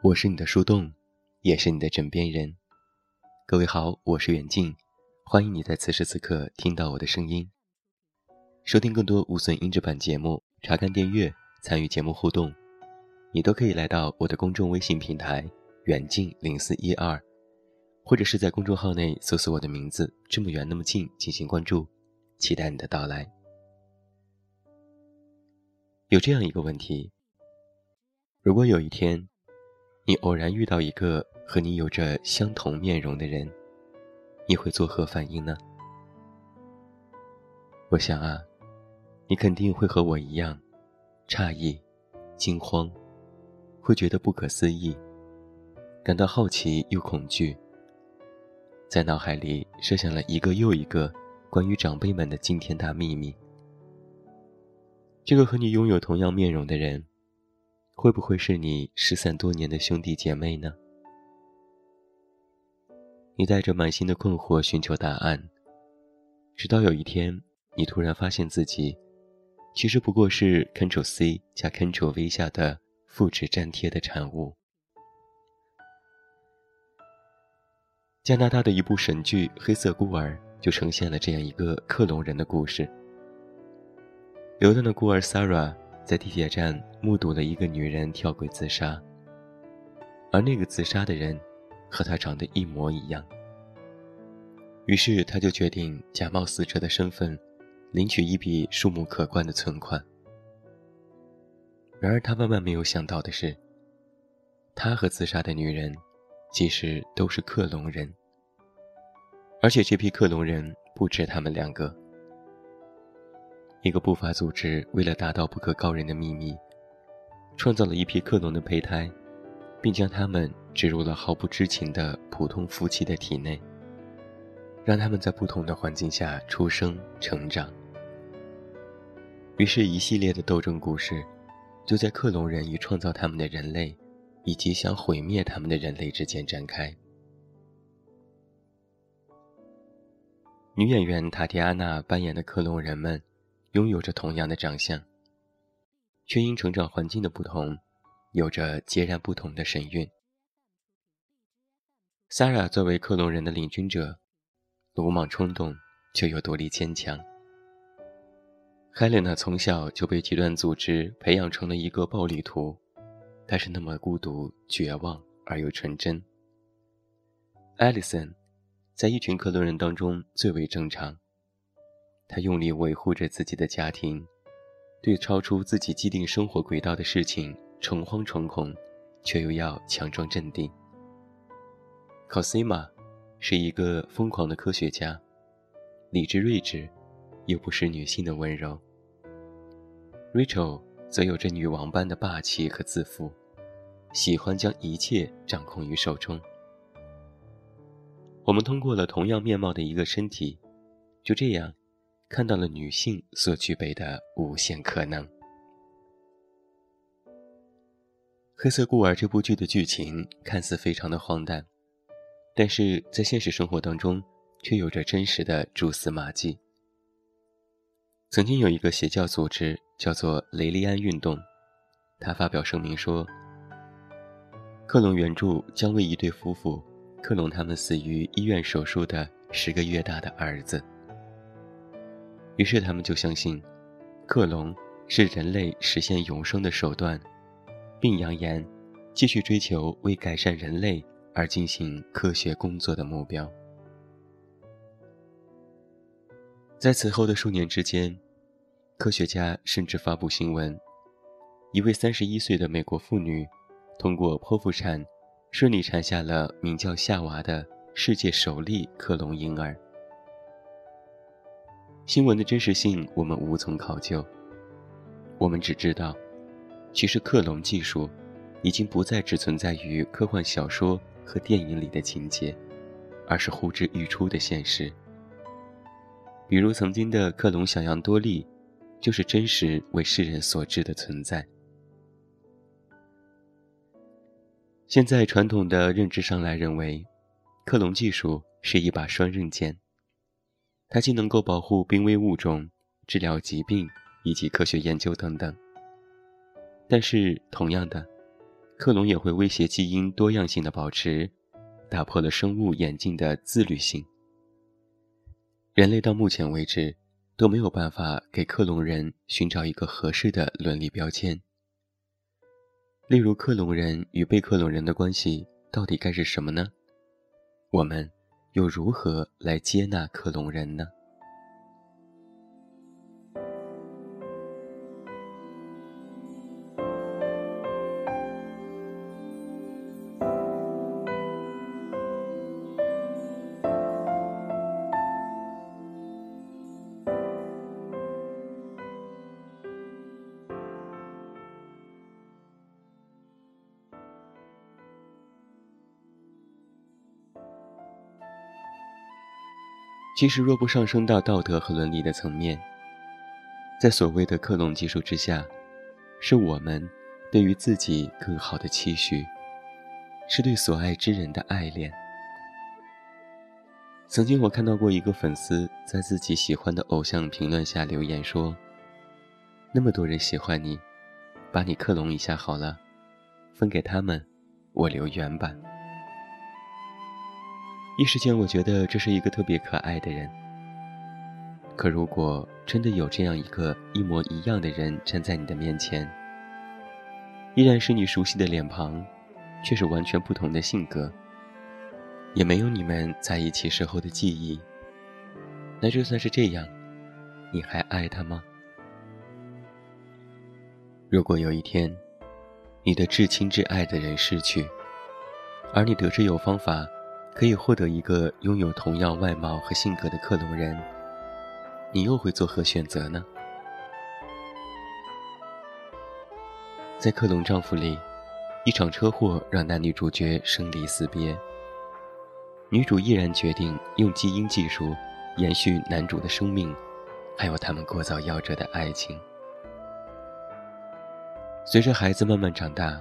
我是你的树洞，也是你的枕边人。各位好，我是远近，欢迎你在此时此刻听到我的声音。收听更多无损音质版节目，查看订阅，参与节目互动，你都可以来到我的公众微信平台“远近零四一二”，或者是在公众号内搜索我的名字“这么远那么近”进行关注，期待你的到来。有这样一个问题：如果有一天，你偶然遇到一个和你有着相同面容的人，你会作何反应呢？我想啊，你肯定会和我一样，诧异、惊慌，会觉得不可思议，感到好奇又恐惧，在脑海里设想了一个又一个关于长辈们的惊天大秘密。这个和你拥有同样面容的人。会不会是你失散多年的兄弟姐妹呢？你带着满心的困惑寻求答案，直到有一天，你突然发现自己，其实不过是 Ctrl C 加 Ctrl V 下的复制粘贴的产物。加拿大的一部神剧《黑色孤儿》就呈现了这样一个克隆人的故事。流浪的孤儿 Sarah。在地铁站目睹了一个女人跳轨自杀，而那个自杀的人和她长得一模一样。于是他就决定假冒死者的身份，领取一笔数目可观的存款。然而他万万没有想到的是，他和自杀的女人其实都是克隆人，而且这批克隆人不止他们两个。一个不法组织为了达到不可告人的秘密，创造了一批克隆的胚胎，并将它们植入了毫不知情的普通夫妻的体内，让他们在不同的环境下出生成长。于是，一系列的斗争故事，就在克隆人与创造他们的人类，以及想毁灭他们的人类之间展开。女演员塔提安娜扮演的克隆人们。拥有着同样的长相，却因成长环境的不同，有着截然不同的神韵。Sara 作为克隆人的领军者，鲁莽冲动却又独立坚强。Helena 从小就被极端组织培养成了一个暴力徒，她是那么孤独、绝望而又纯真。Alison 在一群克隆人当中最为正常。他用力维护着自己的家庭，对超出自己既定生活轨道的事情诚惶诚恐，却又要强装镇定。Cosima 是一个疯狂的科学家，理智睿智，又不失女性的温柔。Rachel 则有着女王般的霸气和自负，喜欢将一切掌控于手中。我们通过了同样面貌的一个身体，就这样。看到了女性所具备的无限可能。《黑色孤儿》这部剧的剧情看似非常的荒诞，但是在现实生活当中却有着真实的蛛丝马迹。曾经有一个邪教组织叫做雷利安运动，他发表声明说，克隆援助将为一对夫妇克隆他们死于医院手术的十个月大的儿子。于是他们就相信，克隆是人类实现永生的手段，并扬言继续追求为改善人类而进行科学工作的目标。在此后的数年之间，科学家甚至发布新闻：一位三十一岁的美国妇女通过剖腹产，顺利产下了名叫夏娃的世界首例克隆婴儿。新闻的真实性我们无从考究，我们只知道，其实克隆技术已经不再只存在于科幻小说和电影里的情节，而是呼之欲出的现实。比如曾经的克隆小羊多利，就是真实为世人所知的存在。现在传统的认知上来认为，克隆技术是一把双刃剑。它既能够保护濒危物种、治疗疾病以及科学研究等等，但是同样的，克隆也会威胁基因多样性的保持，打破了生物演进的自律性。人类到目前为止都没有办法给克隆人寻找一个合适的伦理标签。例如，克隆人与被克隆人的关系到底该是什么呢？我们又如何来接纳克隆人呢？其实，若不上升到道德和伦理的层面，在所谓的克隆技术之下，是我们对于自己更好的期许，是对所爱之人的爱恋。曾经我看到过一个粉丝在自己喜欢的偶像评论下留言说：“那么多人喜欢你，把你克隆一下好了，分给他们，我留原版。”一时间，我觉得这是一个特别可爱的人。可如果真的有这样一个一模一样的人站在你的面前，依然是你熟悉的脸庞，却是完全不同的性格，也没有你们在一起时候的记忆，那就算是这样，你还爱他吗？如果有一天，你的至亲至爱的人逝去，而你得知有方法。可以获得一个拥有同样外貌和性格的克隆人，你又会作何选择呢？在《克隆丈夫》里，一场车祸让男女主角生离死别，女主毅然决定用基因技术延续男主的生命，还有他们过早夭折的爱情。随着孩子慢慢长大，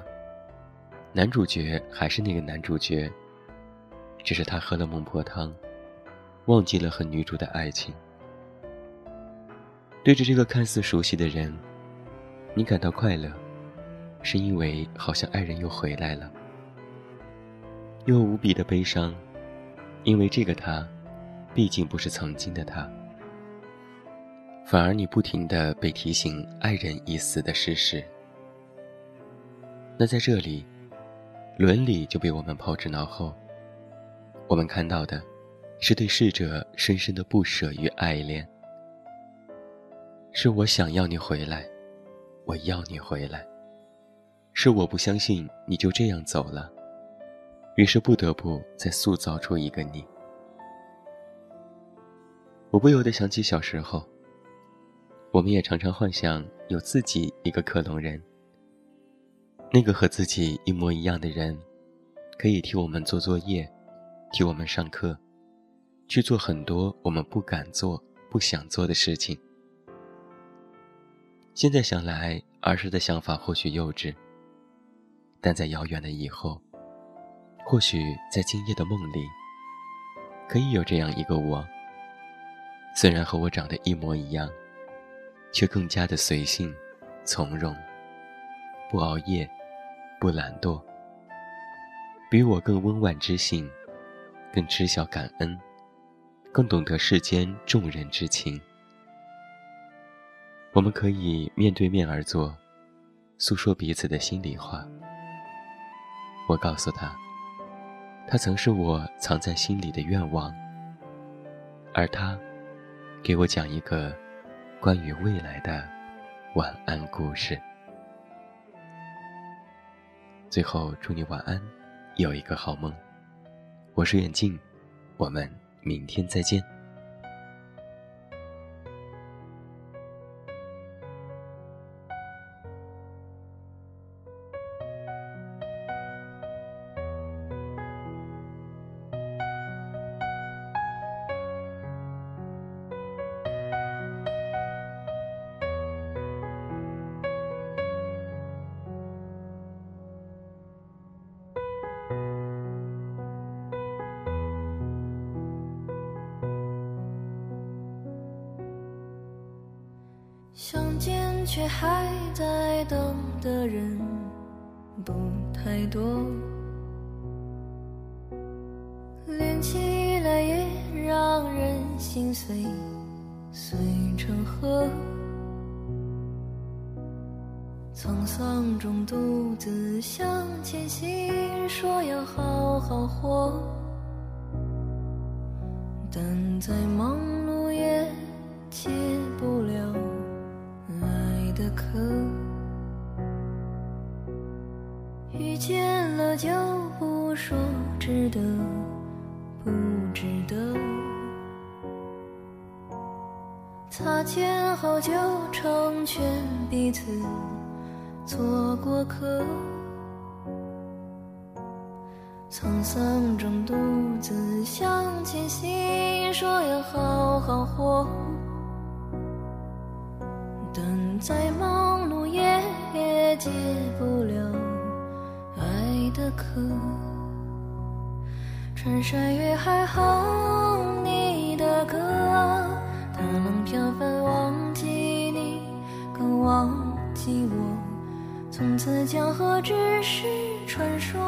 男主角还是那个男主角。只是他喝了孟婆汤，忘记了和女主的爱情。对着这个看似熟悉的人，你感到快乐，是因为好像爱人又回来了；又无比的悲伤，因为这个他，毕竟不是曾经的他。反而你不停的被提醒爱人已死的事实。那在这里，伦理就被我们抛之脑后。我们看到的，是对逝者深深的不舍与爱恋。是我想要你回来，我要你回来。是我不相信你就这样走了，于是不得不再塑造出一个你。我不由得想起小时候，我们也常常幻想有自己一个克隆人。那个和自己一模一样的人，可以替我们做作业。替我们上课，去做很多我们不敢做、不想做的事情。现在想来，儿时的想法或许幼稚，但在遥远的以后，或许在今夜的梦里，可以有这样一个我。虽然和我长得一模一样，却更加的随性、从容，不熬夜，不懒惰，比我更温婉知性。更知晓感恩，更懂得世间众人之情。我们可以面对面而坐，诉说彼此的心里话。我告诉他，他曾是我藏在心里的愿望，而他，给我讲一个关于未来的晚安故事。最后，祝你晚安，有一个好梦。我是远近，我们明天再见。相见却还在等的人，不。太多，连起来也让人心碎，碎成河。沧桑中独自向前行，说要好好活，但再忙碌也解不了的渴。遇见了就不说值得不值得，擦肩后就成全彼此。做过客，沧桑中独自向前行，说要好好活，再忙碌也也解不了爱的渴。穿山越海哼你的歌，大浪飘翻忘记你，更忘记我。从此江河只是传说，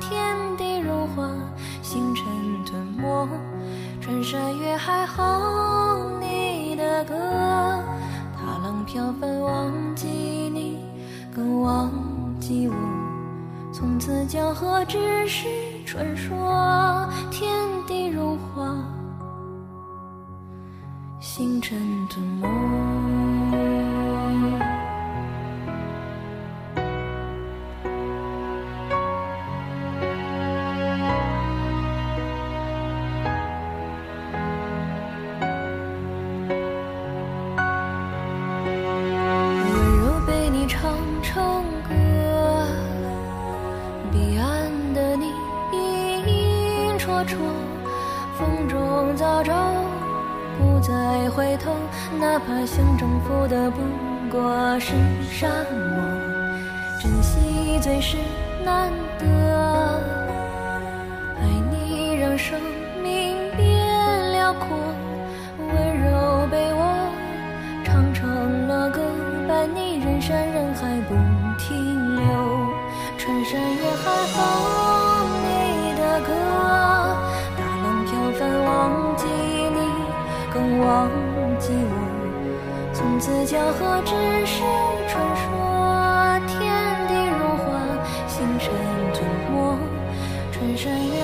天地融化，星辰吞没，穿山越海哼你的歌，飘翻忘记你，更忘记我。从此江河只是传说，天地如画，星辰吞没。过是沙漠。珍惜最是难得，爱你让生命变辽阔，温柔被我唱成了歌，伴你人山人海不停留，穿山越海哼你的歌。大浪飘翻忘记你，更忘记我。从此江河只是传说，天地融化，星辰吞没，春深。